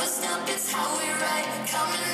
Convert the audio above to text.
never stop, it's how we ride. Coming